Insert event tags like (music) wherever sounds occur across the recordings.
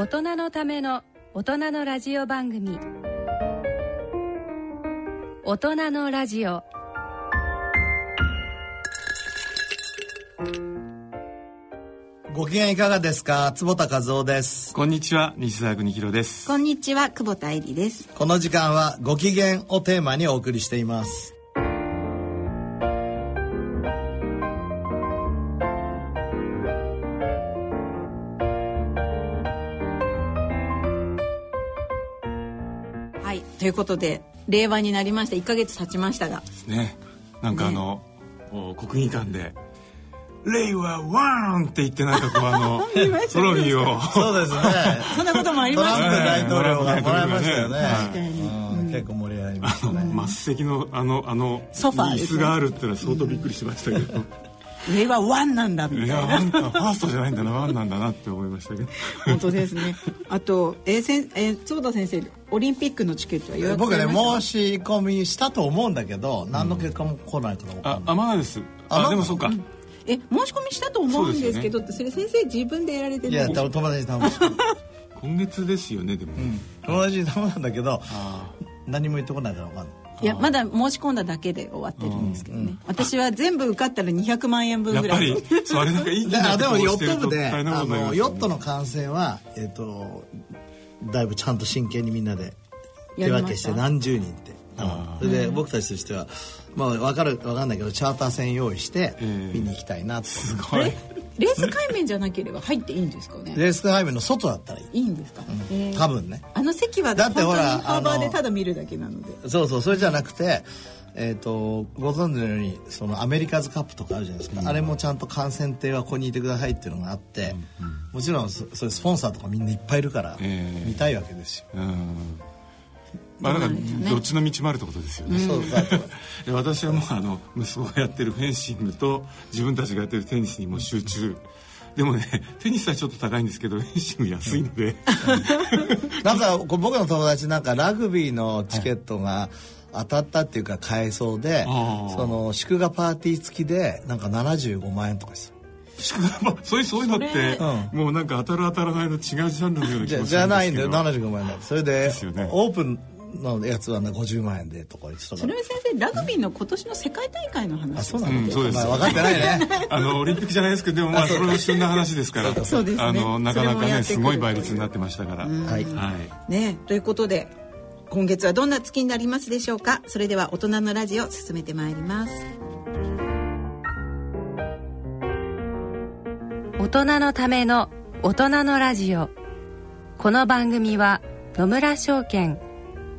大人のための大人のラジオ番組。大人のラジオ。ご機嫌いかがですか？坪田和夫です。こんにちは。西澤邦弘です。こんにちは。久保田恵里です。この時間はご機嫌をテーマにお送りしていますいということで令和になりました。1か月経ちましたが。ね。なんかあの、お国技館で「令和ワン!」って言ってなんかこうあの (laughs) トロフィーを。そうですね。(laughs) そんなこともありトましたランプ大ね統領がもらいましたよね。確かにうん。結構盛り上がりましたね。末席のあのあのソファーね。椅子があるっていうのは相当びっくりしましたけど令和ワンなんだみたいいやなあんたファーストじゃないんだなワンなんだなって思いましたけど。本当ですね。あとえーせんえー坪田先生オリンピックのチケットは予約僕ね申し込みしたと思うんだけど何の結果も来ないから分かあんない。あまだです。ああでもそうか、え申し込みしたと思うんですけどってそれ先生自分でやられてい。や友達に頼む (laughs) 今月ですよねでも、友達に頼んだんだけどあ何も言ってこないから分かんないいやまだ申し込んだだけで終わってるんですけどね、私は全部受かったら200万円分やっぐらい。ぱりそれなんかいいであでもヨット部で大変なあのヨットの観戦はえっ、とだいぶちゃんと真剣にみんなで手分けして何十人って。あそれで僕たちとしてはまあ分かる分かんないけどチャーター船用意してええ。見に行きたいなと、すあれごいレース海面じゃなければ入っていいんですかね？レースハイメの外だったらいい。いいんですか、えー。多分ね。あの席はだってほらハーバーであのただ見るだけなので。そうそうそれじゃなくてえー、とご存知のようにそのアメリカズカップとかあるじゃないですか、あれもちゃんと観戦艇はここにいてくださいっていうのがあって、もちろんそそれスポンサーとかみんないっぱいいるからええ見たいわけですよ、うんまあだからどっちの道もあるってことですよね、そうだとで私はもうあの息子がやってるフェンシングと自分たちがやってるテニスにもう集中。でもねテニスはちょっと高いんですけどフェンシング安いので、なんか僕の友達なんかラグビーのチケットが当たったっていうか買えそうで、その祝賀パーティー付きでなんか75万円とかです。そういうそういうのって、うもうなんか当たる当たらないの違うジャンルのような気じゃもするんですけど。じゃないんだよ。75万円だ。それでね。オープンのやつは、ね、50万円でとか言ってたから。それは先生ラグビーの今年の世界大会の話あそうなんだ、うんそうです。まあ、分かってないね。(laughs) あのオリンピックじゃないですけどでもまあそれも旬な話ですから。そうですね。あのなかなかねすごい倍率になってましたから、はい。はい。ねということで今月はどんな月になりますでしょうか？それでは大人のラジオ進めてまいります。大人のための大人のラジオ。この番組は野村証券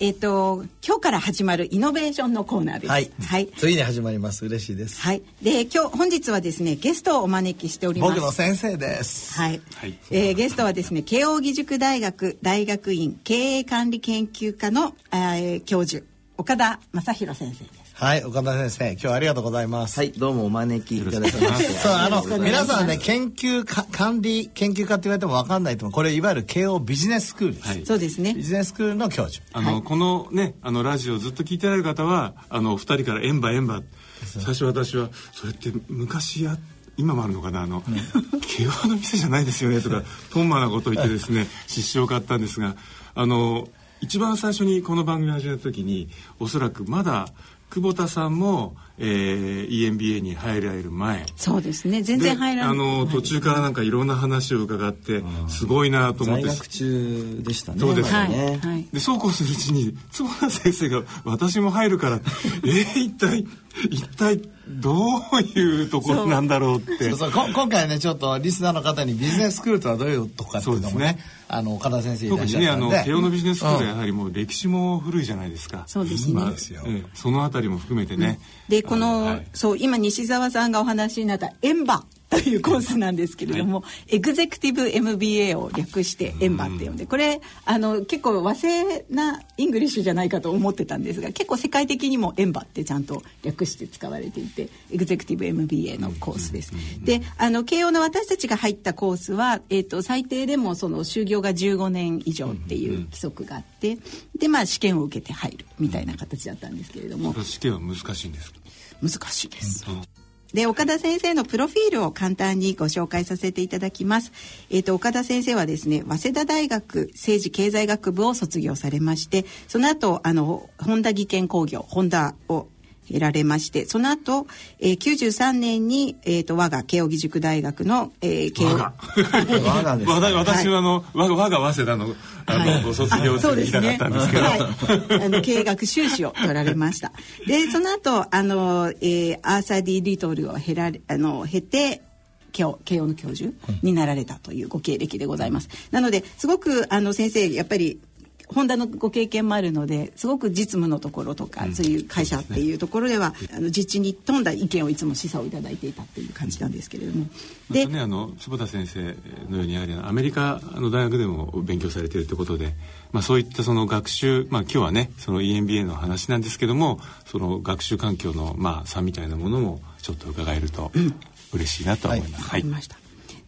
えっ、と今日から始まるイノベーションのコーナーです。はい。はい、ついに始まります。嬉しいです、はい、で今日本日はですねゲストをお招きしております。僕の先生です。はい、はい。えーゲストはですね慶應義塾大学大学院経営管理研究科の、えー教授岡田正弘先生ですはい岡田先生今日はありがとうございます。はいどうもお招きいただきまして。(laughs) そうあの皆さんね研究か管理研究家って言われても分かんないと思う。これいわゆる慶応ビジネススクールです、はい。そうですね。ビジネススクールの教授。あの、このねあのラジオをずっと聞いてられる方はあの二人から「エンバエンバ」最初私は「それって昔や今もあるのかな？あの (laughs) 慶応の店じゃないですよね」とかトンマなことを言ってですね失笑を買ったんですがあの一番最初にこの番組を始めた時におそらくまだ久保田さんも、えー、EMBA に入られる前。そうですね。全然入らないであの途中からなんかいろんな話を伺ってすごいなと思って。在学中でしたね。そうです。ね、はい。でそうこうするうちに坪田先生が「私も入るから」(laughs) えー、一体一体どういうところなんだろうって。そうそう。こ今回ねちょっとリスナーの方にビジネススクールとはどういうとこかっていうのもねそうですね。あの岡田先生いらっ特にねあしゃったんで。の慶応のビジネススクールはやはりもう歴史も古いじゃないですか。そうですね。まあそのあたりも含めてね、でこの、はい。そう今西澤さんがお話になったエンバというコースなんですけれども、エグゼクティブ MBA を略してエンバって呼んでこれあの結構和製なイングリッシュじゃないかと思ってたんですが結構世界的にもエンバってちゃんと略して使われていてエグゼクティブ MBA のコースです。であの慶応の私たちが入ったコースは、えー、と最低でもその就業が15年以上っていう規則があってでまあ試験を受けて入るみたいな形だったんですけれども。試験は難しいんですか？難しいです。で岡田先生のプロフィールを簡単にご紹介させていただきます。えっ、と岡田先生はですね早稲田大学政治経済学部を卒業されまして、その後あの本田技研工業ホンダを得られましてその後、えー、93年に、えー、と我が慶應義塾大学の、えー、慶応我が。(laughs) 我がですわた私はあの、我が我が早稲田のあの、ご卒業そう生で行きたかったんですけど、はい、あの経営学修士を取られました。(laughs) でその後あの、えー、アーサー・ディ・リトルを経られあの経て慶応慶応の教授になられたというご経歴でございます。なのですごくあの先生やっぱりホンダのご経験もあるのですごく実務のところとか、そういう会社っていうところではあの実地に富んだ意見をいつも示唆をいただいていたっていう感じなんですけれども。またねあの坪田先生のようにやはりアメリカの大学でも勉強されているということで、まあ、そういったその学習、まあ、今日はねその EMBA の話なんですけどもその学習環境のまあ差みたいなものもちょっと伺えると嬉しいなと思います。はいわかりました。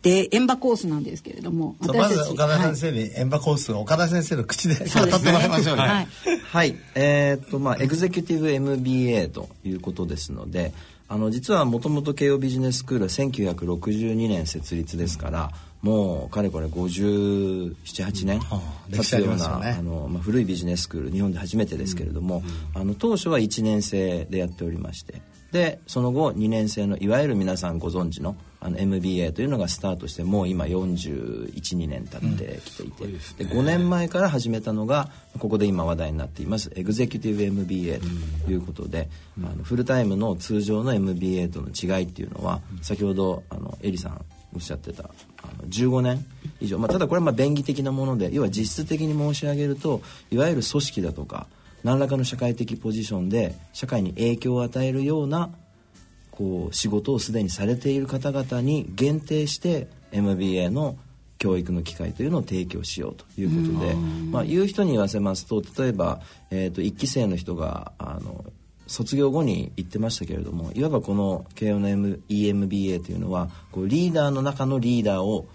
でエンバコースなんですけれどもまず岡田はい先生にエンバコースを岡田先生の口で語ってもらいましょうよはい。はい、えーっとまあエグゼクティブ MBA ということですのであの実はもともと慶応ビジネススクールは1962年設立ですからもうかれこれ578年あ経つような、あのまあ、古いビジネススクール日本で初めてですけれども、あの当初は1年生でやっておりましてでその後2年生のいわゆる皆さんご存知のあの MBA というのがスタートしてもう今412年経ってきていて、で5年前から始めたのがここで今話題になっていますエグゼクティブ MBA ということで、あのフルタイムの通常の MBA との違いっていうのは先ほどあのエリさんおっしゃってたあの15年以上、まあ、ただこれはまあ便宜的なもので要は実質的に申し上げるといわゆる組織だとか何らかの社会的ポジションで社会に影響を与えるようなこう仕事をすでにされている方々に限定して MBA の教育の機会というのを提供しようということで、まあ、言う人に言わせますと例えば、えー、と1期生の人があの卒業後に言ってましたけれどもいわばこの慶応の、M、EMBA というのはこうリーダーの中のリーダーを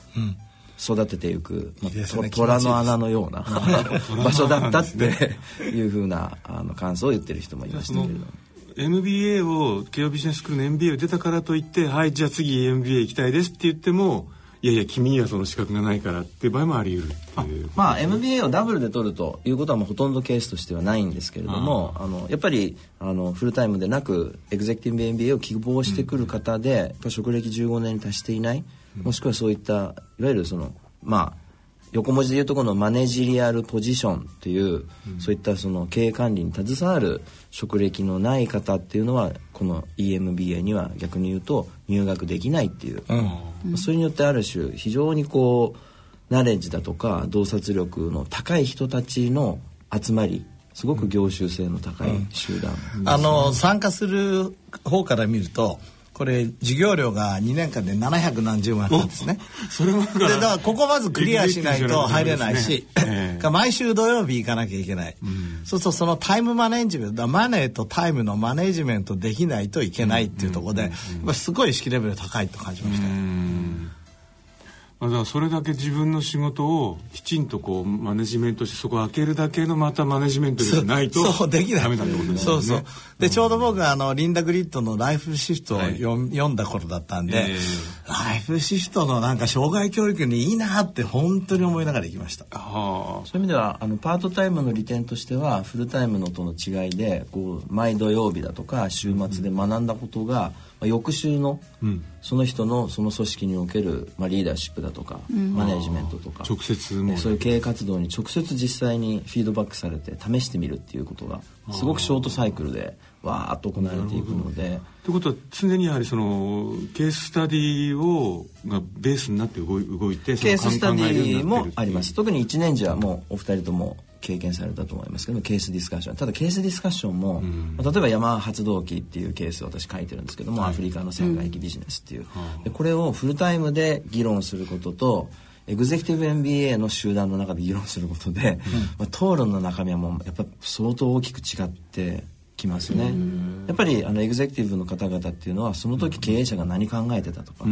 育てていく、まあいい虎の穴のような (laughs) 場所だったっていうふうなあの感想を言ってる人もいましたけれども。MBA を慶応ビジネススクールの MBA を出たからといってはいじゃあ次 MBA 行きたいですって言ってもいやいや君にはその資格がないからっていう場合もあり得るっていう。まあ MBA をダブルで取るということはもうほとんどケースとしてはないんですけれどもあのやっぱりあのフルタイムでなくエグゼクティブ MBA を希望してくる方で、やっぱ職歴15年に達していない、もしくはそういったいわゆるそのまあ横文字で言うとこのマネジリアルポジションという、そういったその経営管理に携わる職歴のない方っていうのはこの EMBA には逆に言うと入学できないっていう、それによってある種非常にこうナレッジだとか洞察力の高い人たちの集まりすごく業種性の高い集団、あの参加する方から見るとこれ授業料が2年間で700何十万なんですね。それもだかでらだからここまずクリアしないと入れないし、ええ毎週土曜日行かなきゃいけない、そうするとそのタイムマネジメントマネーとタイムのマネジメントできないといけないっていうところで、やっぱすごい意識レベル高いと感じましたよ、まあだからそれだけ自分の仕事をきちんとこうマネジメントしてそこを開けるだけのまたマネジメント力がないとそうできない。ダメだってことですよね。そうそう。でちょうど僕はあのリンダ・グリッドの「ライフシフト」を読,、読んだ頃だったんで、えライフシフトのなんか障害教育にいいなって本当に思いながら行きました。はそういう意味ではあのパートタイムの利点としてはフルタイムのとの違いでこう毎土曜日だとか週末で学んだことが、まあ、翌週の、ん。その人のその組織における、まあ、リーダーシップだとか、マネジメントとか直接もそういう経営活動に直接実際にフィードバックされて試してみるっていうことがすごくショートサイクルでわーっと行われていくので。ということは常にやはりそのケーススタディをがベースになって動い動いてそのケーススタディもあります。特に1年時はもうお二人とも経験されたと思いますけど case discussion。ただ case discussion も、まあ例えばヤマハ発動機っていうケースを私書いてるんですけども、アフリカの船外機ビジネスっていう、でこれをフルタイムで議論することとエグゼクティブ MBA の集団の中で議論することで、まあ、討論の中身はもうやっぱ相当大きく違ってきますね。やっぱりあのエグゼクティブの方々っていうのはその時経営者が何考えてたとか、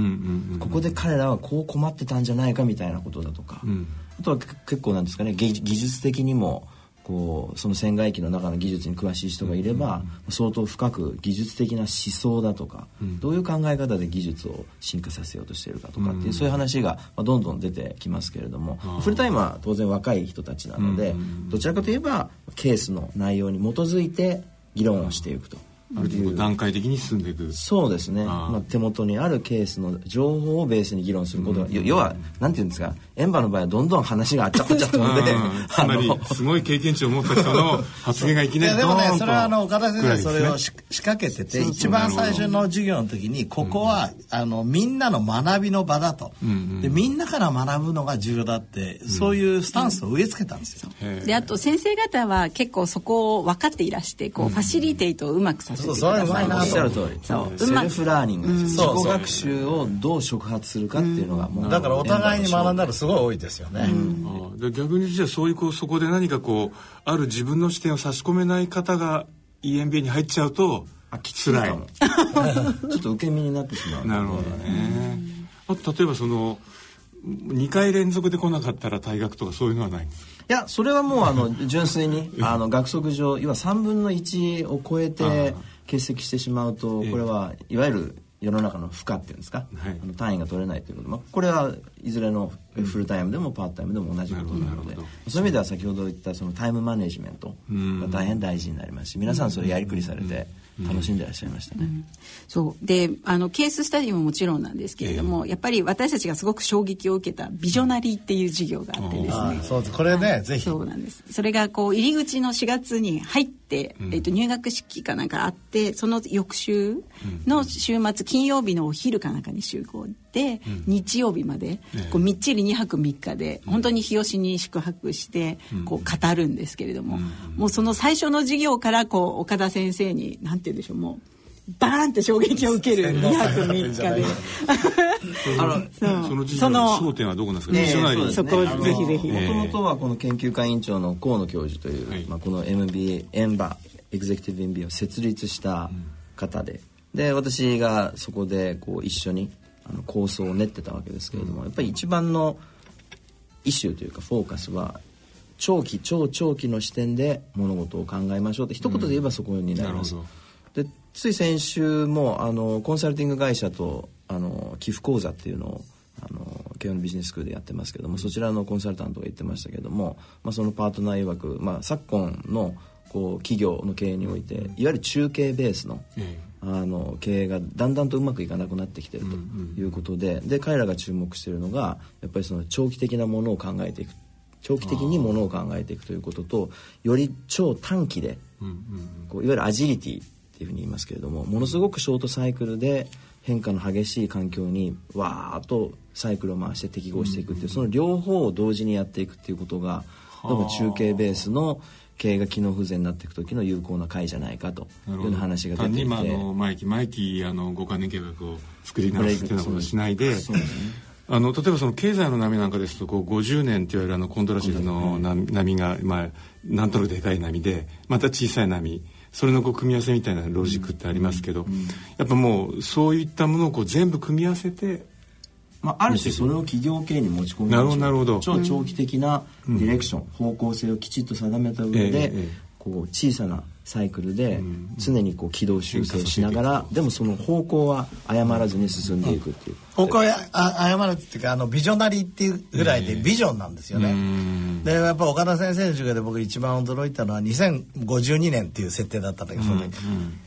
ここで彼らはこう困ってたんじゃないかみたいなことだとか、んあとはけ結構なんですかね技技術的にもこうその船外機の中の技術に詳しい人がいれば、相当深く技術的な思想だとか、どういう考え方で技術を進化させようとしているかとかっていう、そういう話が、まあ、どんどん出てきますけれども、フルタイムは当然若い人たちなので、どちらかといえばケースの内容に基づいて議論をしていくと。ある程度段階的に進んでいく。そうですね、まあ、手元にあるケースの情報をベースに議論することが、よ要はなんていうんですか？エンバの場合はどんどん話があっちゃこっちゃったので。うん。(laughs) つまりすごい経験値を持った人の発言がいきいなりやでもねそれはあの岡田先生それを仕掛けてて一番最初の授業の時にここはあのみんなの学びの場だと。でみんなから学ぶのが重要だってそういうスタンスを植え付けたんですよ。であと先生方は結構そこを分かっていらしてこう、 facilitate をうまくさせてくださそうそれうまいなおっしゃる通り。そう self learning。です自己学習をどう触発するかっていうのがもうだからお互いに学んだるらすごい多いですよね。ああで逆にじゃあそういうこうそこで何かこうある自分の視点を差し込めない方が EMBA に入っちゃうと辛い (laughs) ちょっと受け身になってしまう。なるほどね。あと例えばその2回連続で来なかったら退学とかそういうのはないんですか？いやそれはもうあの純粋にあの学則上要は3分の1を超えて欠席してしまうとええ。これはいわゆる世の中の負荷っていうんですか、はい。あの単位が取れないということ、まあ、これはいずれのフルタイムでもパートタイムでも同じことなので。そういう意味では先ほど言ったそのタイムマネジメントが大変大事になりますし皆さんそれやりくりされて楽しんでらっしゃいましたね。そう。であのケーススタディももちろんなんですけれども、やっぱり私たちがすごく衝撃を受けたビジョナリーっていう授業があってですね。あそうです。これねぜひ。そうなんです。それがこう入り口の4月に入って、えっと入学式かなんかあってその翌週の週末金曜日のお昼かなんかに集合で、日曜日までこうみっちり2泊3日で本当に日吉に宿泊してこう語るんですけれども、もうその最初の授業からこう岡田先生になんて言うんでしょうもうバーンって衝撃を受ける2泊3日で。あのその焦点はどこなんですか？ねそこをぜひぜひ。もともとはこの研究会委員長の河野教授という、はい。まあ、この MBA エンバエグゼクティブ MBA を設立した方で、で私がそこでこう一緒にあの構想を練ってたわけですけれども、やっぱり一番のイシューというかフォーカスは長期超長期の視点で物事を考えましょうって一言で言えばそこになります。なるでつい先週もあのコンサルティング会社とあの寄付講座っていうのをあの慶応のビジネススクールでやってますけどもそちらのコンサルタントが言ってましたけども、まあ、そのパートナー曰く、まあ、昨今のこう企業の経営においていわゆる中継ベースのえあの経営がだんだんとうまくいかなくなってきてるということで,、で彼らが注目しているのがやっぱりその長期的なものを考えていく長期的にものを考えていくということとより超短期でこういわゆるアジリティっていうふうに言いますけれどもものすごくショートサイクルで変化の激しい環境にわーっとサイクルを回して適合していくっていうその両方を同時にやっていくっていうことがどうも中継ベースの経営が機能不全になっていく時の有効な回じゃないかというような話が出ていて。今の毎期毎期あの5か年計画を作り直すっていうようなことをしないであの例えばその経済の波なんかですとこう50年っていわれるあのコントラシルの波波が、まあ、なんとなくでかい波でまた小さい波それのこう組み合わせみたいなロジックってありますけど、やっぱもうそういったものをこう全部組み合わせてまあ、ある種それを企業経営に持ち込みましょうなるほど。超長期的なディレクション、方向性をきちっと定めた上で、ええこう小さなサイクルで常にこう軌道修正しながら、でもその方向は誤らずに進んでいくっていう、方向やあ誤るっていうかあのビジョナリーっていうぐらいでビジョンなんですよね。でやっぱ岡田先生の授業で僕一番驚いたのは2052年っていう設定だったんだけど、その時。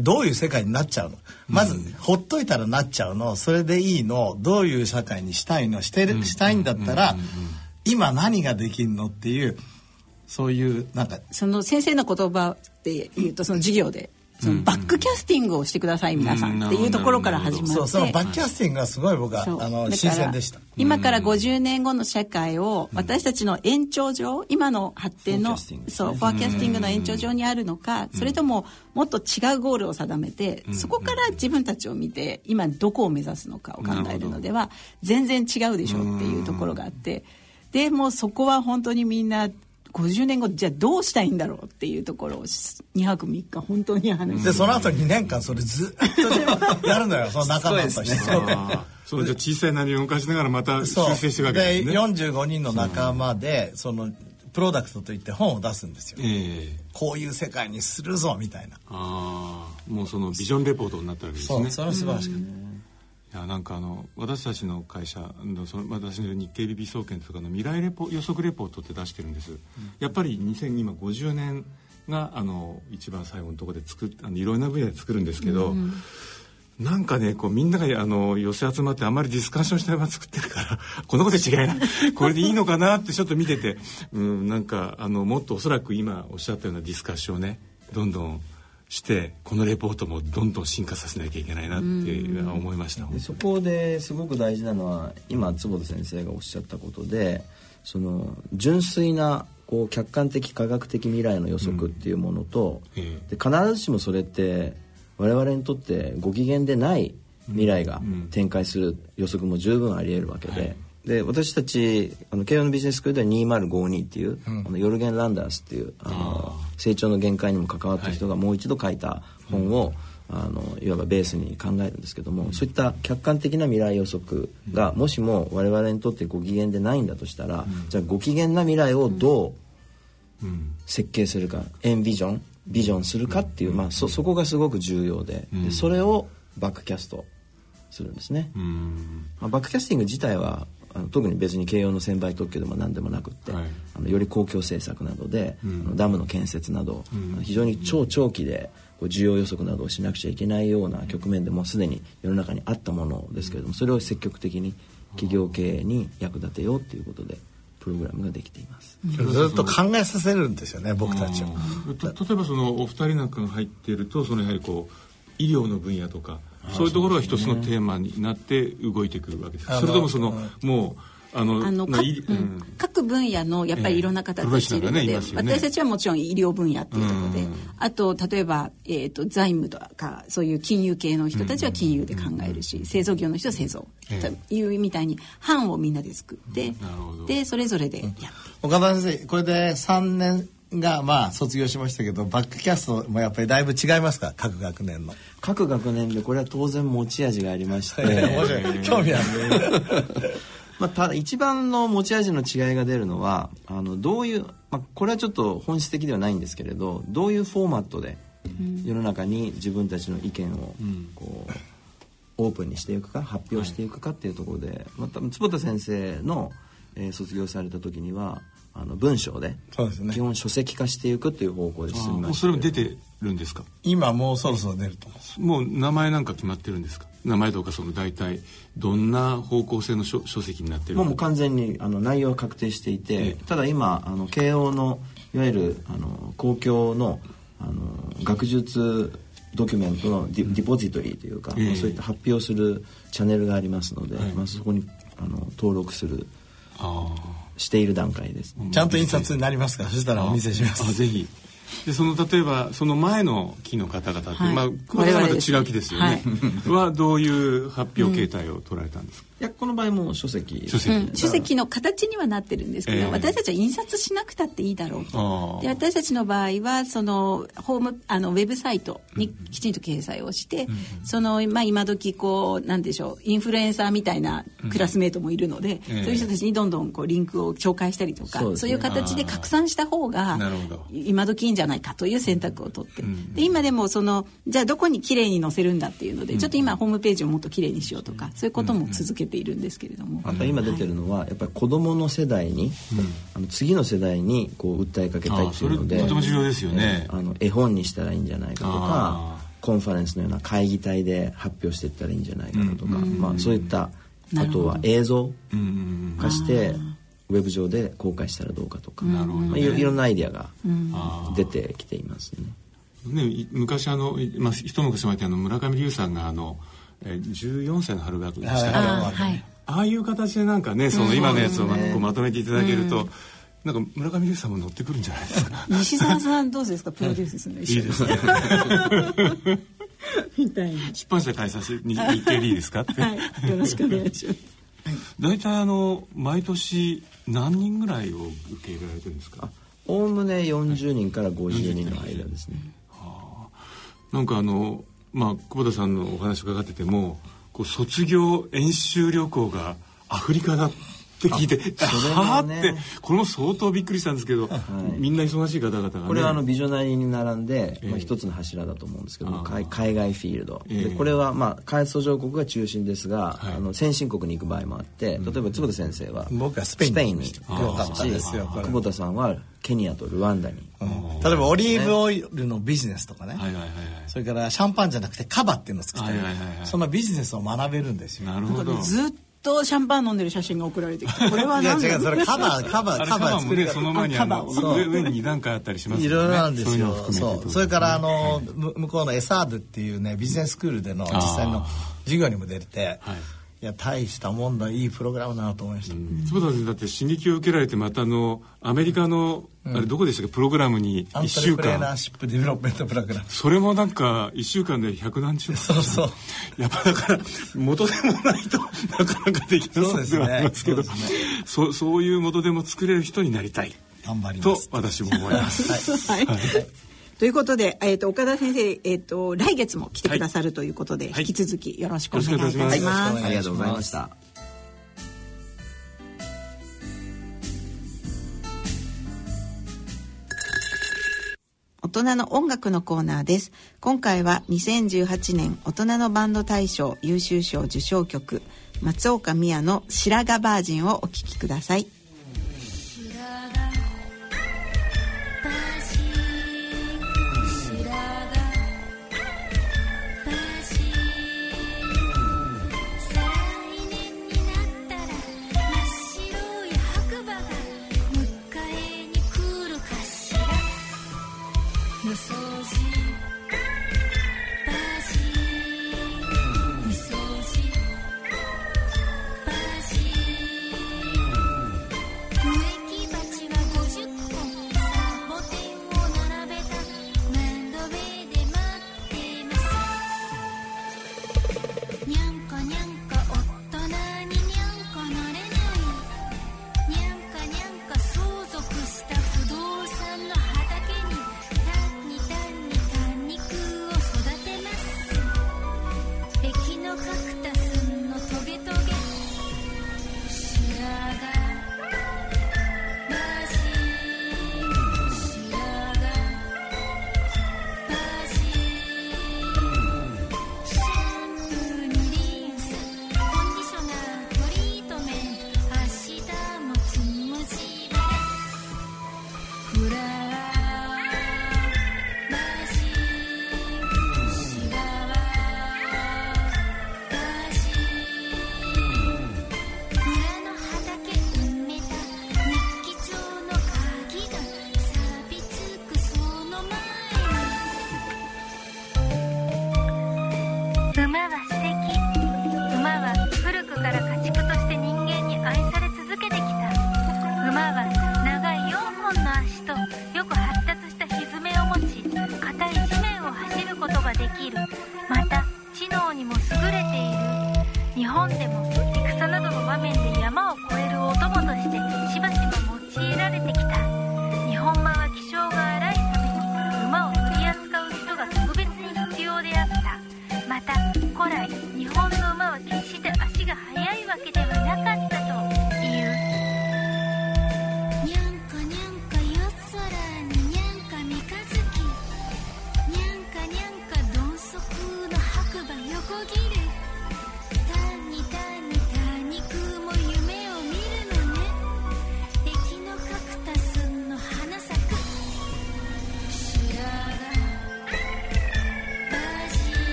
どういう世界になっちゃうの？まず、ほっといたらなっちゃうの。それでいいの？どういう社会にしたいの？してる、したいんだったら、今何ができるの？っていうそういうなんかその先生の言葉で言うとその授業でそのバックキャスティングをしてください皆さんっていうところから始まって。そうそのバックキャスティングがすごい僕はあの新鮮でした。今から50年後の社会を私たちの延長上今の発展のフォーキャスティングですね。そうフォーキャスティングの延長上にあるのかそれとももっと違うゴールを定めてそこから自分たちを見て今どこを目指すのかを考えるのでは全然違うでしょうっていうところがあって。でもうそこは本当にみんな50年後じゃあどうしたいんだろうっていうところを2泊3日本当に話してでその後2年間それずっとやるのよ (laughs) その仲間として。そうじゃあ小さい波を動かしながらまた修正していくわけでですね。45人の仲間でそのプロダクトといって本を出すんですよ。ええ。こういう世界にするぞみたいな。ああもうそのビジョンレポートになったわけですね。そうそれは素晴らしかったいやなんかあの私たちの会社のその私の日経 BB 総研とかの未来レポ予測レポートって出してるんです、やっぱり2050年があの一番最後のところで作っあのいろんな分野で作るんですけど、なんかねこうみんながあの寄せ集まってあまりディスカッションしないまま作ってるから (laughs) こんなこと違いないこれでいいのかなってちょっと見てて、うん、なんかあのもっとおそらく今おっしゃったようなディスカッションをねどんどんしてこのレポートもどんどん進化させなきゃいけないなって思いました。でそこですごく大事なのは今坪田先生がおっしゃったことでその純粋なこう客観的科学的未来の予測っていうものと、えで必ずしもそれって我々にとってご機嫌でない未来が展開する予測も十分ありえるわけで。で私たちあの慶応のビジネススクールでは2052っていう、あのヨルゲン・ランダースっていうあの成長の限界にも関わった人がもう一度書いた本を、あのいわばベースに考えるんですけども、そういった客観的な未来予測が、もしも我々にとってご機嫌でないんだとしたら、じゃあご機嫌な未来をどう設計するかエンビジョンビジョンするかっていう、まあ、そそこがすごく重要で,、でそれをバックキャストするんですね、まあ、バックキャスティング自体はあの特に別に慶応の専売特許でも何でもなくって、はい。あのより公共政策などで、あのダムの建設など、あの非常に超長期でこう需要予測などをしなくちゃいけないような局面でもうすでに世の中にあったものですけれどもそれを積極的に企業経営に役立てようということでプログラムができています。ずっと考えさせるんですよね僕たちをと例えばそのお二人なんかが入っているとそのやはりこう医療の分野とかそういうところが一つのテーマになって動いてくるわけです。それともそのもうあのあのうん。各分野のやっぱりいろんな方たちいるので、ええね私たちはもちろん医療分野っていうところで、うん。あと例えば、えー、と財務とかそういう金融系の人たちは金融で考えるし、製造業の人は製造ええ。というみたいに班をみんなで作って、でそれぞれでやって岡田先生これで3年がまあ卒業しましたけどバックキャストもやっぱりだいぶ違いますか？各学年の。各学年でこれは当然持ち味がありまして、(laughs) 面白い。興味ある (laughs) まあ、ただ一番の持ち味の違いが出るのはあのどういう、まあ、これはちょっと本質的ではないんですけれどどういうフォーマットで世の中に自分たちの意見をこう、オープンにしていくか発表していくかっていうところで、また坪田先生の、えー卒業された時にはあの文章でそうですね。基本書籍化していくっていう方向で進みもうましてそれも出てるんですか？今もうそろそろ出るともう名前なんか決まってるんですか？名前とかその大体どんな方向性の書書籍になってるもうもう完全にあの内容は確定していて、ただ今あの慶応のいわゆるあの公共のあの学術ドキュメントのディディポジトリーというか、ええ。そういった発表するチャンネルがありますので、はい。まあ、そこにあの登録する。あしている段階です、ちゃんと印刷になりますからそしたらお見せします。あぜひ。でその例えばその前の期の方々って、はい。まあこれはまた違う期ですよね、(laughs) はどういう発表形態を取られたんですか、いやこの場合も書籍。書籍、うん。書籍の形にはなってるんですけど、ええ。私たちは印刷しなくたっていいだろうあとーで私たちの場合はそのホームあのウェブサイトにきちんと掲載をして、その、まあ、今時こうなんでしょうインフルエンサーみたいなクラスメートもいるので、ええ。そういう人たちにどんどんこうリンクを紹介したりとかそうね。そういう形で拡散した方が今時いいんじゃないかという選択を取って、で今でもそのじゃあどこに綺麗に載せるんだっていうので、ちょっと今ホームページをもっと綺麗にしようとかそういうことも続けているんですけれども。あと今出てるのはやっぱり子供の世代に、あの次の世代にこう訴えかけたいっていうのでとても重要ですよね、あの絵本にしたらいいんじゃないかとあかコンファレンスのような会議体で発表していったらいいんじゃないかとか、まあ、そういったあとは映像化してウェブ上で公開したらどうかとか、なるほどね。まあ、いろいろんなアイディアがあ出てきていますね。ーねい昔あの、いまあ、一昔前ってあの村上龍さんがあの、えー、14歳の春学でしたっけはい。あはい。ああいう形でなんかねその今のやつをまこうまとめていただけると、なんか村上龍さんも乗ってくるんじゃないですか？西澤さんどうですか？(laughs) プロデュースするの？一緒にいいですね。みたいな出版社開催してに日経でいいですか？って、はい。よろしくお願いします。大体あの毎年何人ぐらいを受け入れられてるんですか？おおむね40人から50人の間ですね。なんかあのまあ久保田さんのお話伺っててもこう卒業演習旅行がアフリカだって聞いて、それはあってこれも相当びっくりしたんですけど、みんな忙しい方々がね。これはあのビジョナリーに並んで、ええ。まあ、一つの柱だと思うんですけど海海外フィールド、これはまあ開発途上国が中心ですが、はい。あの先進国に行く場合もあって例えば坪田先生は僕はスペインにによかったです。よこれ久保田さんはケニアとルワンダに、例えばオリーブオイルのビジネスとかね、はいはいはいはい。それからシャンパンじゃなくてカバっていうのを作ってる、はいはいはいはい。そのビジネスを学べるんですよ。なるほど。ずっとシャンパン飲んでる写真が送られてきてこれはい何だや違うそれカバー (laughs) カバーカバー作り方その前にあのあカバーを。上上に2段階あったりしますいろいろなんですそういうのをよ含めてそう。それからあの、む向こうのエサードっていうねビジネススクールでの実際の授業にも出れてはい。いや大したもんだいいプログラムだなと思いました、坪田先生だって刺激を受けられてまたあのアメリカの、あれどこでしたっけ？プログラムに1アントレ週プレーナー間シップデベロップメントプログラム。それもなんか1週間で100何十万。そうそう。やっぱだから元でもないとなかなかできなそうではありますけど。そうですね。そうそういう元でも作れる人になりたい。頑張りまとす私も思います。はい。ということで、えー、と岡田先生、えー、と来月も来てくださるということで、はい。引き続きよろしくお願いいたしよろしくお願いしま。ます。はいありがとうございました人の音楽のコーナーです。今回は2018年大人のバンド大賞優秀賞受賞曲松岡宮の白髪バージンをお聴きください。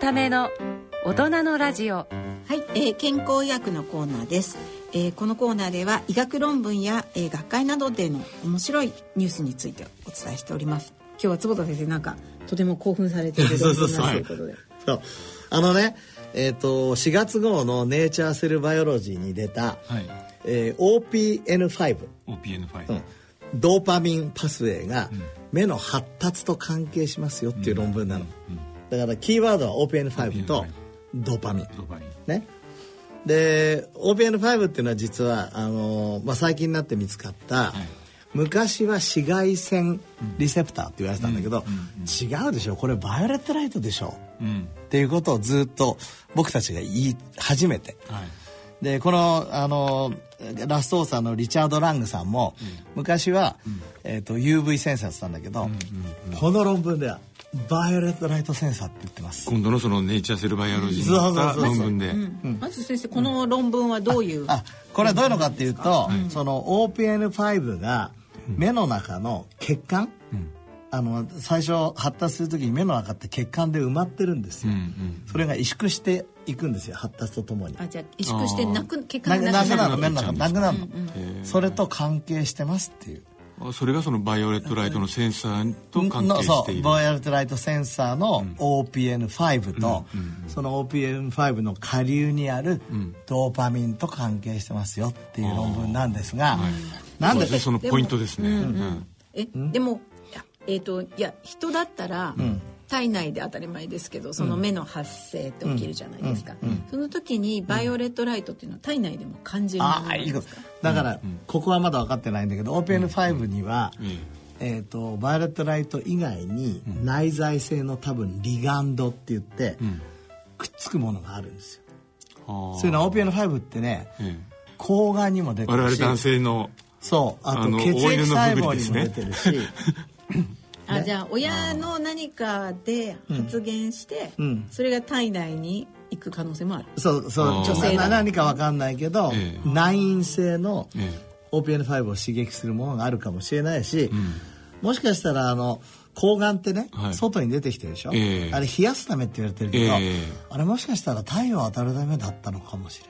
ための大人のラジオ。はい、えー健康医学のコーナーです、えーこのコーナーでは医学論文や、えー学会などでの面白いニュースについてお伝えしております。今日は坪田先生なんかとても興奮されている論文だということで。そうあのねえっ、と4月号の「ネイチャーセルバイオロジー」に出た、はい。えー OPN5 OPN5、うん。ドーパミンパスウェイが目の発達と関係しますよっていう論文なの、だからキーワードは OPN5 とドーパミン。ね。で OPN5 っていうのは実はあのーまあ、最近になって見つかった、昔は紫外線リセプターって言われてたんだけど、違うでしょ？これバイオレットライトでしょ？うん。っていうことをずっと僕たちが言い始めて。はい。でこのあのラストオーサーのリチャード・ラングさんも、昔は、えー、と UV センサーってたんだけど、この論文ではバイオレットライトセンサーって言ってます。今度のそのネイチャーセルバイオロジーに載ったそうそうそう論文で、まず先生この論文はどういう？あこれはどういうのかっていうと、その OPN5 が目の中の血管、あの最初発達する時に目の中って血管で埋まってるんですよ、うんうんそれが萎縮していくんですよ発達とともに。あじゃあ萎縮してなく血な管がなくなるなくなるの目の中。なくなるの、それと関係してますっていう。あそれがその violet light のセンサーと関係のしている。バイオレットライトセンサーの OPN5 と、その OPN5 の下流にあるドーパミンと関係してますよっていう論文なんですが、なんでそうですねそのポイントですね、うん。えでもえっ、といや人だったら、体内で当たり前ですけどその目の発生って起きるじゃないですか、その時に violet light っていうのは体内でも感じるものああいいことなんですか。だから、ここはまだ分かってないんだけど OPN5 には、ええー、と violet light 以外に内在性の多分リガンドって言って、くっつくものがあるんですよ。はあ。そういうのは OPN5 ってねええ睾丸にも出てるし。我々男性のそう。あと血液細胞にも出てるし、(laughs) あじゃあ親の何かで発現して、うん。それが体内に行く可能性もある。そうそう女性な何か分かんないけど、ええ。内因性のえ OPN5 を刺激するものがあるかもしれないし、もしかしたらあの抗がんってね、はい。外に出てきてるでしょ、ええ。あれ冷やすためって言われてるけど、ええ。あれもしかしたら太陽当たるためだったのかもしれない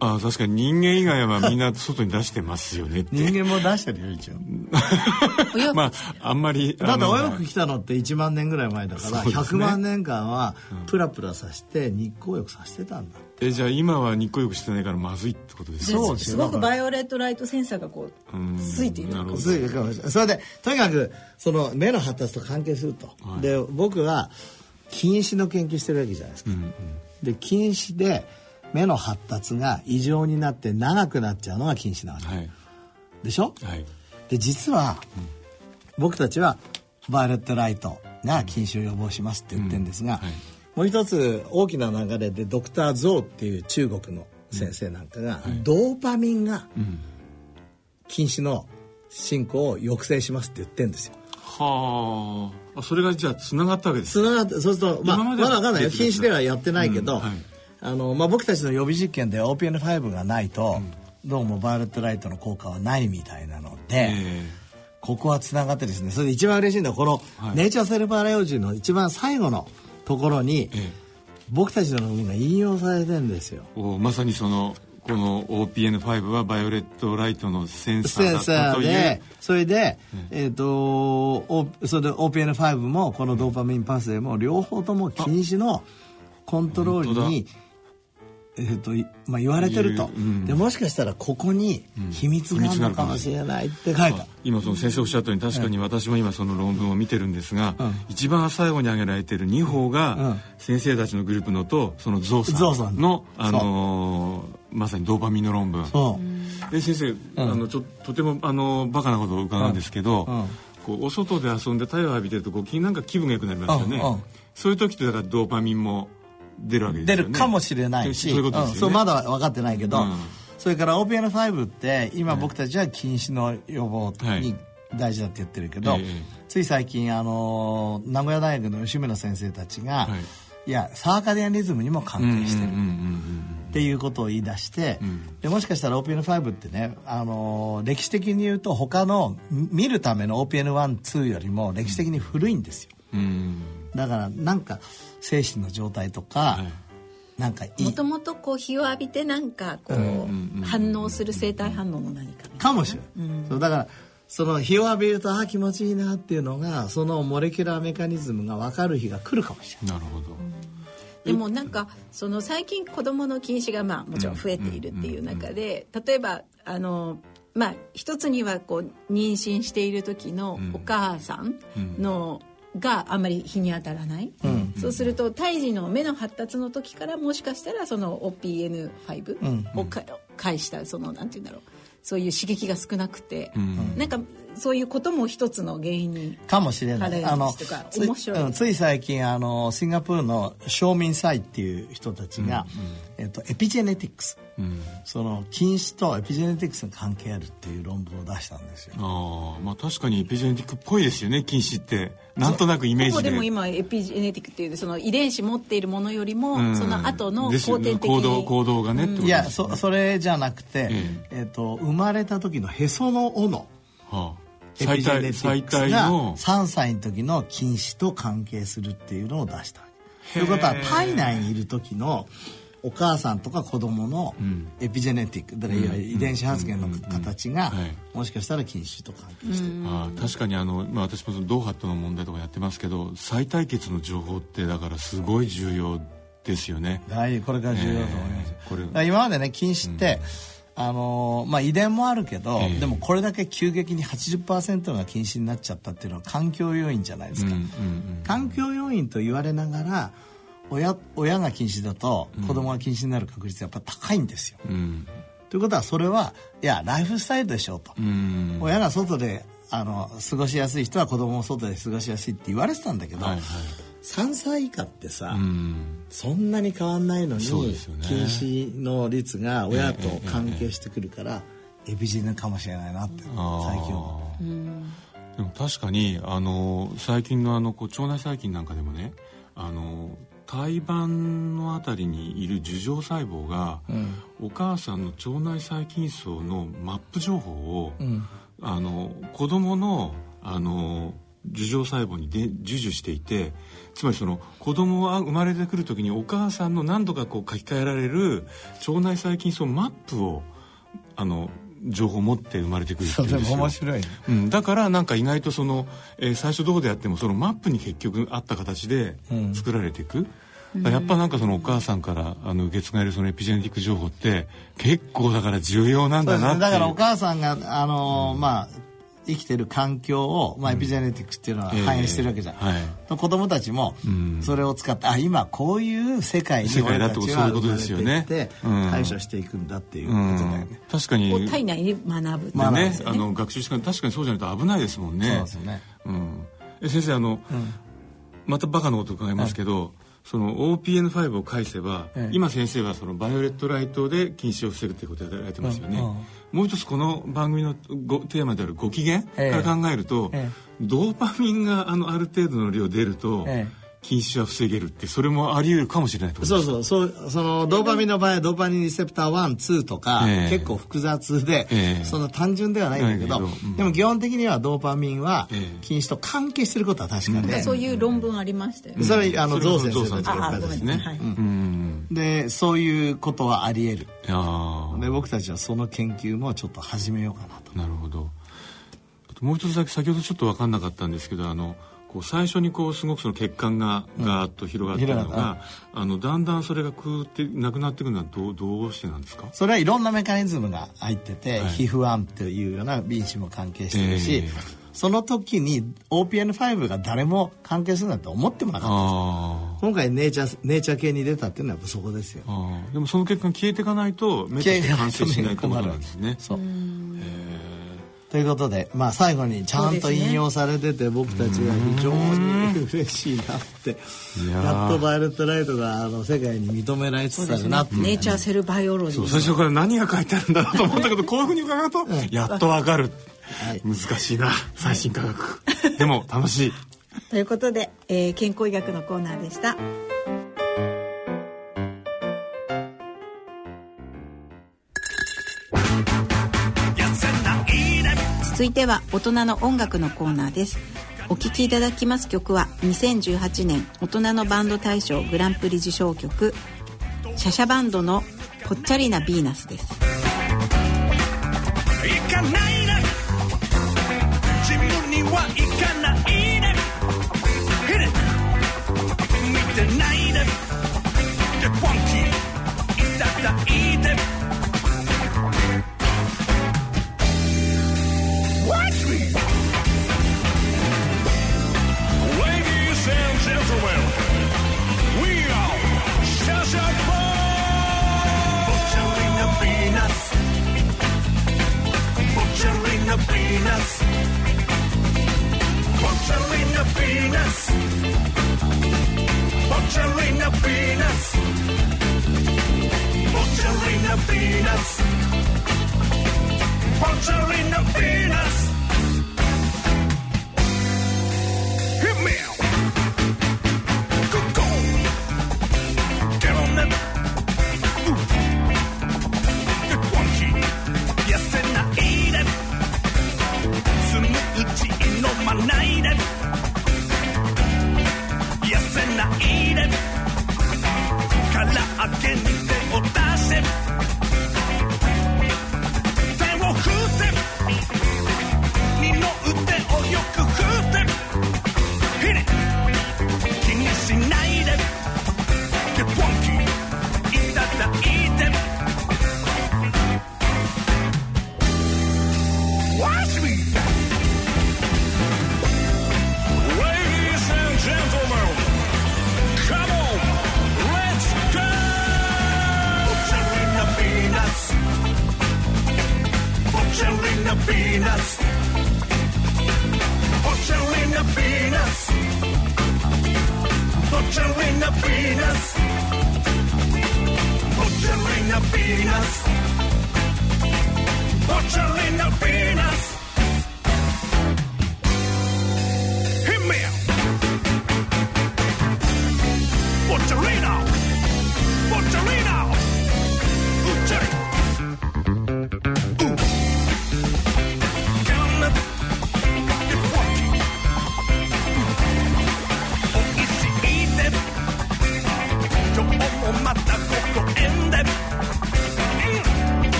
あ確かに人間以外はみんな外に出してますよねって。人間も出してるよ一応。(laughs) まああんまりだってお洋服着たのって1万年ぐらい前だから、そうです100ね万年間はプラプラさして日光浴させてたんだえじゃあ今は日光浴してないからまずいってことですか？そうですすごくバイオレットライトセンサーがこううん。ついているなるほど。それでそれでとにかくその目の発達と関係すると、はい。で僕は近視の研究してるわけじゃないですか、うんうん。で近視で目の発達が異常になって長くなっちゃうのが近視なわけ、はい。でしょ？はい。で実は、僕たちはバイオレットライトが近視を予防しますって言ってるんですが、うん。はい。もう一つ大きな流れでドクター・ゾーっていう中国の先生なんかが、ドーパミンがうん。近視の進行を抑制しますって言ってるんですよ。はあ。あそれがじゃあつながったわけですつながってそうするとまあまだわかんないよ。別々近視ではやってないけど、うん。はいあのまあ、僕たちの予備実験で OPN5 がないと、どうも violet light の効果はないみたいなので、えここはつながってですねそれで一番嬉しいのはこの、はい。 Nature Cell Biology の一番最後のところに、ええ。僕たちの論文が引用されてるんですよ。まさにそのこの OPN5 は violet light のセンサーだったという。ーでそれで、えっ、とおそれで OPN5 もこのドーパミン pathway も両方とも近視のコントロールにえーといまあ、言われてると、言ううん。でもしかしたらここに秘密があるのかもしれないって書いた、今その先生おっしゃったように確かに私も今その論文を見てるんですが、うん。一番最後に挙げられている2法うん。が先生たちのグループのとそのゾウさん。さんの、あのーまさにドーパミンの論文。で先生、あのちょとてもあのバカなことを伺うんですけど、うん。うん。こうお外で遊んで太陽を浴びてるとこう気なんか気分が良くなりますよね、うん。うん。そういう時ってだからドーパミンも出るわけですよね。出るかもしれないし。そういうことですよね、ん。そうまだ分かってないけど、うん。それから OPN5 って今僕たちは近視の予防に大事だって言ってるけど、ええつい最近あの名古屋大学の吉村先生たちが、はい。い、やサーカディアンリズムにも関係してる。っていうことを言い出して、ん。でもしかしたら OPN5 ってね、あの歴史的に言うと他の見るための OPN12 よりも歴史的に古いんですよ。うん。うん。だからなんか精神の状態とか、なんかもともとこう日を浴びてなんかこう反応する生体反応の何かかもしれない、そうだからその日を浴びるとああ気持ちいいなっていうのがそのモレキュラーメカニズムが分かる日が来るかもしれない。なるほど。でもなんかその最近子どもの近視がまあもちろん増えているっていう中で例えばあのまあ一つにはこう妊娠している時のお母さんのがあんまり日に当たらない、そうすると胎児の目の発達の時からもしかしたらその OPN5 をか介したそのなんて言うんだろう。そういう刺激が少なくて、なんかそういうことも一つの原因にかもしれない。あのつい最近あのシンガポールの商民祭っていう人たちが、えっとエピジェネティクス、その近視とエピジェネティクスが関係あるっていう論文を出したんですよ。ああまあ確かにエピジェネティックっぽいですよね近視って。なんとなくイメーほぼジででも今エピジェネティックっていうその遺伝子持っているものよりも、うん。その後の後天的行動行動がねってこといやそそれじゃなくて、えっと生まれた時のへその緒のはあ。エピ最ジェネティ大最クスが大の。3歳の時の近視と関係するっていうのを出したということは体内にいる時のお母さんとか子供のエピジェネティックだからいわゆる遺伝子発現の形がはい。もしかしたら近視と関係して。る、ああ確かにあの、まあ、私もそのドーハットの問題とかやってますけど再対決の情報ってだからすごい重要ですよね。大これから重要だと思います、えー。これ。今までね近視って、あのーまあ、遺伝もあるけど、ええ。でもこれだけ急激に80%が近視になっちゃったっていうのは環境要因じゃないですか、うんうん。環境要因と言われながら親親が近視だと子供が近視になる確率はやっぱ高いんですよ。うん。うんということはそれはいやライフスタイルでしょうと、うん。親が外であの過ごしやすい人は子供も外で過ごしやすいって言われてたんだけど、はいはい。3歳以下ってさ、うん。そんなに変わんないのに、ね。近視の率が親と関係してくるから、エビジネかもしれないなって最近思う。でも確かにあの最近のあのこう腸内細菌なんかでもねあの胎盤のあたりにいる樹状細胞が、お母さんの腸内細菌層のマップ情報を、あの子供のあの樹状細胞にで授受していてつまりその子供が生まれてくる時にお母さんの何度かこう書き換えられる腸内細菌層マップをあの情報を持って生まれてくるっていうんですよ。白いね。うん、だからなんか意外とその、えー最初どこでやってもそのマップに結局あった形で作られていく、だからやっぱなんかそのお母さんからあの受け継がれるそのエピジェネティック情報って結構だから重要なん。だなっていう。だからお母さんが、あのーまあ、生きてる環境を、まあ、エピジェネティクスっていうのは反映してるわけじゃん。ええ。はい。と子供たちもん。それを使って、あ今こういう世界に世界だって俺たちそういうことは生まれですよね。ていってうん。対処していくんだっていうこうんとだよね。確かに。を体内に学ぶねですよあの学習しか確かにそうじゃないと危ないですもんね。そうですよね。う。ん、え先生あの、またバカなこと伺いますけど、その OPN5 を返せば、ええ。今先生はそのバイオレットライトで近視を防ぐということをやられてますよね、うんうんもう一つこの番組のごテーマであるご機嫌かええら考えると、え。ドーパミンがあのある程度の量出ると、ええ近視は防げるってそれもあり得るかもしれないそうそう。そうそのドーパミンの場合はドーパミンリセプター12とか、ええ。結構複雑で、ええ。その単純ではないんだけどないけどうん。でも基本的にはドーパミンはええ。近視と関係してることは確かで、そういう論文ありましたよね、それあのゾウ先生たちですね。でそういうことはあり得る。で僕たちはその研究もちょっと始めようかなと。なるほど。あともう一つだけ先ほどちょっと分かんなかったんですけどあのこう最初にこうすごくその血管がガーッと広がってるの広がが、あのだんだんそれがくーってなくなっていくのはどうどうしてなんですか？それはいろんなメカニズムが入ってて、はい。皮膚癌というような因子も関係してるし、ええ。その時に OPN5 が誰も関係するなんて思ってもなかった。あ今回ネイチャーネイチャー系に出たっていうのはそこですよ。でもその血管消えていかないと目として完成しないってことなんですね。そうということで、まあ、最後にちゃんと引用されてて、僕たちは非常に嬉しいなって。いやっとバイオレットライトがあの世界に認められつつあるなっていう。ネイチャーセルバイオロジー最初から何が書いてあるんだろうと思ったけどこういうふうに伺うとやっと分かる、はい。難しいな最新科学、でも楽しい。ということで、えー健康医学のコーナーでした続いては大人の音楽のコーナーです。お聴きいただきます曲は2018年大人のバンド大賞グランプリ受賞曲シャシャバンドの「ぽっちゃりなヴィーナス」です。Venus. Bocciolina Venus. Bocciolina Venus. Bocciolina Venus. Bocciolina Venus. I can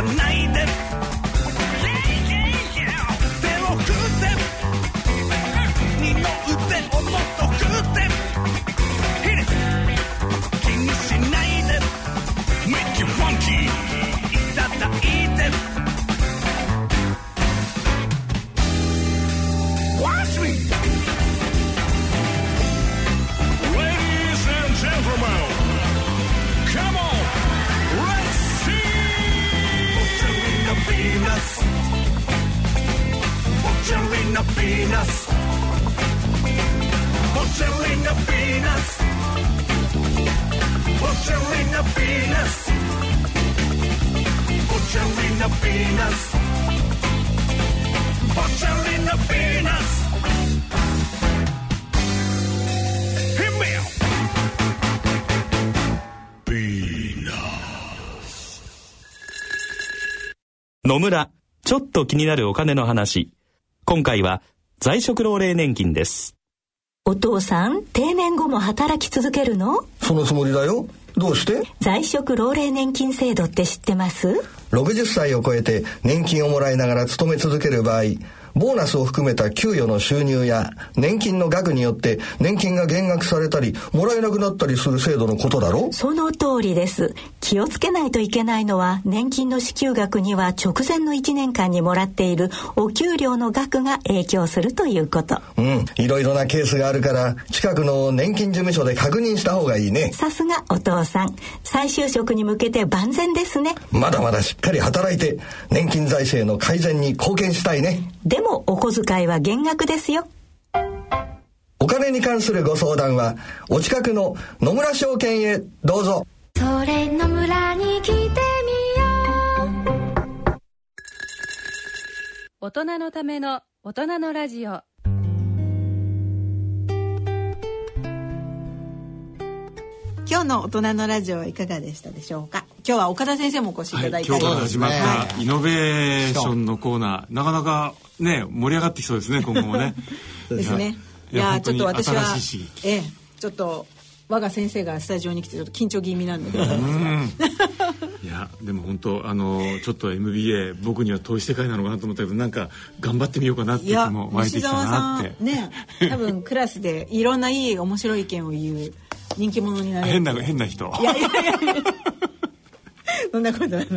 消さな野村、ちょっと気になるお金の話。今回は在職老齢年金です。お父さん定年後も働き続けるの？そのつもりだよ。どうして？在職老齢年金制度って知ってます ?60 歳を超えて年金をもらいながら勤め続ける場合、ボーナスを含めた給与の収入や年金の額によって年金が減額されたりもらえなくなったりする制度のことだろその通りです。気をつけないといけないのは年金の支給額には直前の1年間にもらっているお給料の額が影響するということ。うん、いろいろなケースがあるから近くの年金事務所で確認した方がいいね。さすがお父さん。再就職に向けて万全ですね。まだまだしっかり働いて年金財政の改善に貢献したいね。でもお小遣いは減額ですよ。お金に関するご相談はお近くの野村証券へどうぞ。それの村に来てみよう。大人のための大人のラジオ。今日の大人のラジオはいかがでしたでしょうか？今日は岡田先生もお越しいただいて、今日から始まっはたイノベーションのコーナーなかなかね盛り上がってきそうですね (laughs) 今後もね。ですね。いやちょっと私はええちょっと我が先生がスタジオに来てちょっと緊張気味なんでいやでも本当あのちょっと MBA 僕には遠い世界なのかなと思ったけどなんか頑張ってみようかなって気も湧いてきたなって。さんね多分クラスでいろんないい面白い意見を言う人気者になれる。変な変な人。いやいやいや。そんなことはない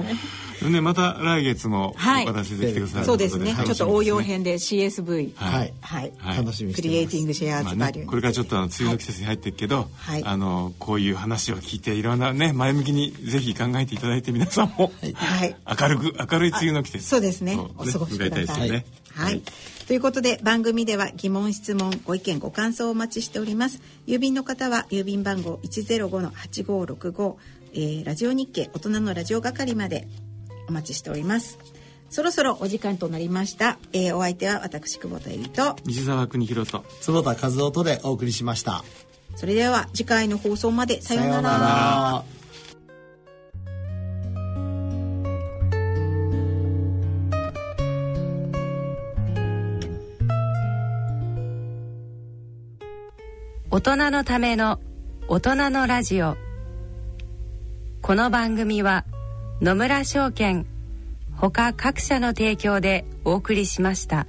ねまた来月もはい。岡田先生来てくださるそうですね。ちょっと応用編で CSV はい。はい。はい。楽しみクリエイティングシェアーズバリュー、これからちょっとあの梅雨の季節に入ってるけど、はい。あのこういう話を聞いていろんなね前向きにぜひ考えていただいて皆さんも、はい。明るく明るい梅雨の季節。そうですね。をお過ごしください。ね。はい、ということで番組では疑問質問ご意見ご感想をお待ちしております。郵便の方は郵便番号105-8565、えー、ラジオ日経大人のラジオ係までお待ちしております。そろそろお時間となりました、えー、お相手は私久保田由里と。西澤邦弘と。坪田和夫とでお送りしました。それでは次回の放送まで。さようなら。ら。大人のための大人のラジオ。この番組は野村証券ほか各社の提供でお送りしました。